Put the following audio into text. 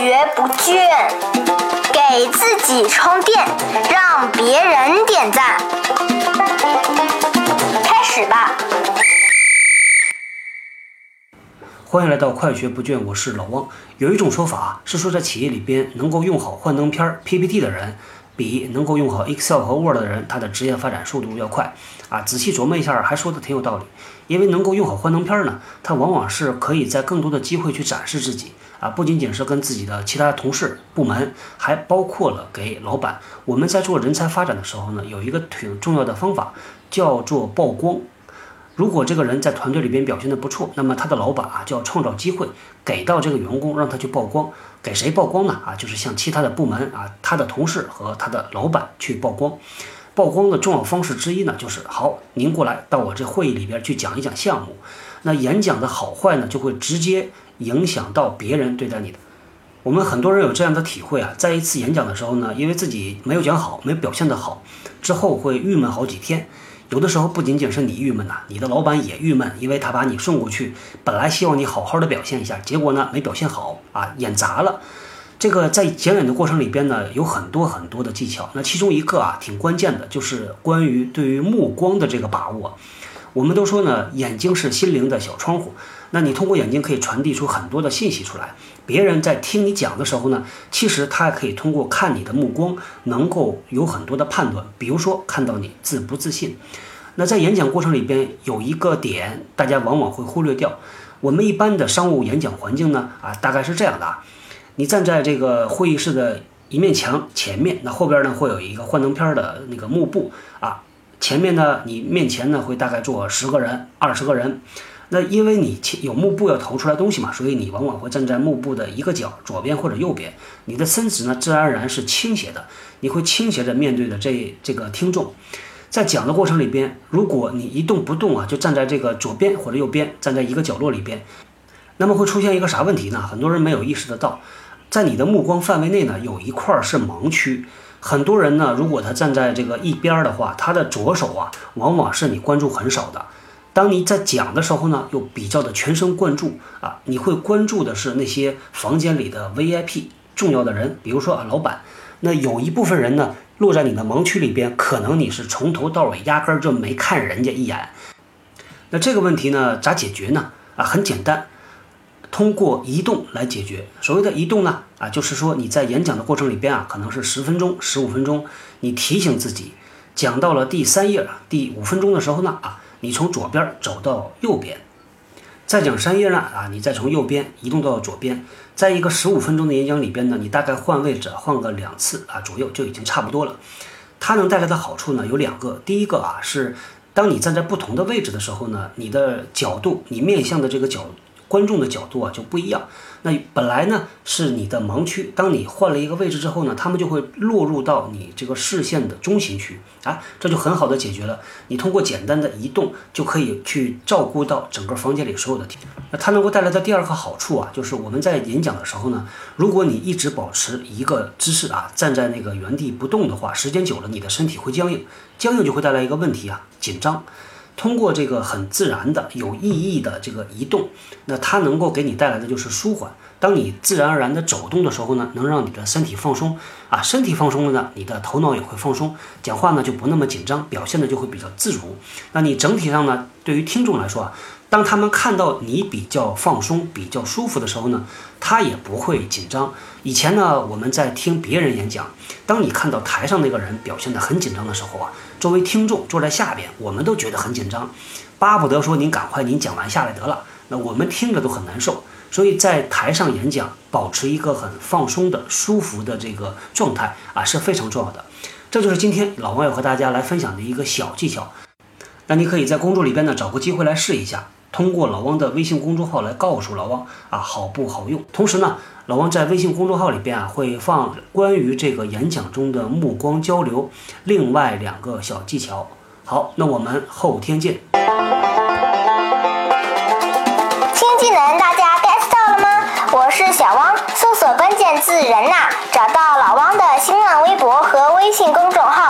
学不倦，给自己充电，让别人点赞。开始吧！欢迎来到快学不倦，我是老汪。有一种说法是说，在企业里边能够用好幻灯片、PPT 的人，比能够用好 Excel 和 Word 的人，他的职业发展速度要快啊。仔细琢磨一下，还说的挺有道理。因为能够用好幻灯片呢，它往往是可以在更多的机会去展示自己啊，不仅仅是跟自己的其他同事、部门，还包括了给老板。我们在做人才发展的时候呢，有一个挺重要的方法，叫做曝光。如果这个人在团队里边表现的不错，那么他的老板啊就要创造机会给到这个员工，让他去曝光。给谁曝光呢？啊，就是向其他的部门啊，他的同事和他的老板去曝光。曝光的重要方式之一呢，就是好，您过来到我这会议里边去讲一讲项目。那演讲的好坏呢，就会直接影响到别人对待你的。我们很多人有这样的体会啊，在一次演讲的时候呢，因为自己没有讲好，没表现得好，之后会郁闷好几天。有的时候不仅仅是你郁闷呐，你的老板也郁闷，因为他把你送过去，本来希望你好好的表现一下，结果呢没表现好啊，演砸了。这个在讲演的过程里边呢，有很多很多的技巧。那其中一个啊，挺关键的，就是关于对于目光的这个把握。我们都说呢，眼睛是心灵的小窗户。那你通过眼睛可以传递出很多的信息出来。别人在听你讲的时候呢，其实他还可以通过看你的目光，能够有很多的判断。比如说看到你自不自信。那在演讲过程里边有一个点，大家往往会忽略掉。我们一般的商务演讲环境呢，啊，大概是这样的啊：你站在这个会议室的一面墙前面，那后边呢会有一个幻灯片的那个幕布啊，前面呢你面前呢会大概坐十个人、二十个人。那因为你有幕布要投出来东西嘛，所以你往往会站在幕布的一个角，左边或者右边。你的身子呢，自然而然是倾斜的，你会倾斜着面对着这这个听众。在讲的过程里边，如果你一动不动啊，就站在这个左边或者右边，站在一个角落里边，那么会出现一个啥问题呢？很多人没有意识得到，在你的目光范围内呢，有一块是盲区。很多人呢，如果他站在这个一边的话，他的左手啊，往往是你关注很少的。当你在讲的时候呢，又比较的全神贯注啊，你会关注的是那些房间里的 VIP 重要的人，比如说啊老板。那有一部分人呢，落在你的盲区里边，可能你是从头到尾压根儿就没看人家一眼。那这个问题呢，咋解决呢？啊，很简单，通过移动来解决。所谓的移动呢，啊，就是说你在演讲的过程里边啊，可能是十分钟、十五分钟，你提醒自己，讲到了第三页、第五分钟的时候呢，啊。你从左边走到右边，再讲三页呢啊，你再从右边移动到左边，在一个十五分钟的演讲里边呢，你大概换位置换个两次啊左右就已经差不多了。它能带来的好处呢有两个，第一个啊是当你站在不同的位置的时候呢，你的角度，你面向的这个角观众的角度啊就不一样。那本来呢是你的盲区，当你换了一个位置之后呢，他们就会落入到你这个视线的中心区啊，这就很好的解决了。你通过简单的移动就可以去照顾到整个房间里所有的。那它能够带来的第二个好处啊，就是我们在演讲的时候呢，如果你一直保持一个姿势啊，站在那个原地不动的话，时间久了你的身体会僵硬，僵硬就会带来一个问题啊，紧张。通过这个很自然的、有意义的这个移动，那它能够给你带来的就是舒缓。当你自然而然的走动的时候呢，能让你的身体放松啊，身体放松了呢，你的头脑也会放松，讲话呢就不那么紧张，表现的就会比较自如。那你整体上呢，对于听众来说啊。当他们看到你比较放松、比较舒服的时候呢，他也不会紧张。以前呢，我们在听别人演讲，当你看到台上那个人表现得很紧张的时候啊，作为听众坐在下边，我们都觉得很紧张，巴不得说您赶快您讲完下来得了。那我们听着都很难受。所以在台上演讲，保持一个很放松的、舒服的这个状态啊，是非常重要的。这就是今天老王要和大家来分享的一个小技巧。那你可以在工作里边呢，找个机会来试一下。通过老汪的微信公众号来告诉老汪啊，好不好用？同时呢，老汪在微信公众号里边啊，会放关于这个演讲中的目光交流，另外两个小技巧。好，那我们后天见。新技能大家 get 到了吗？我是小汪，搜索关键字“人呐”，找到老汪的新浪微博和微信公众号。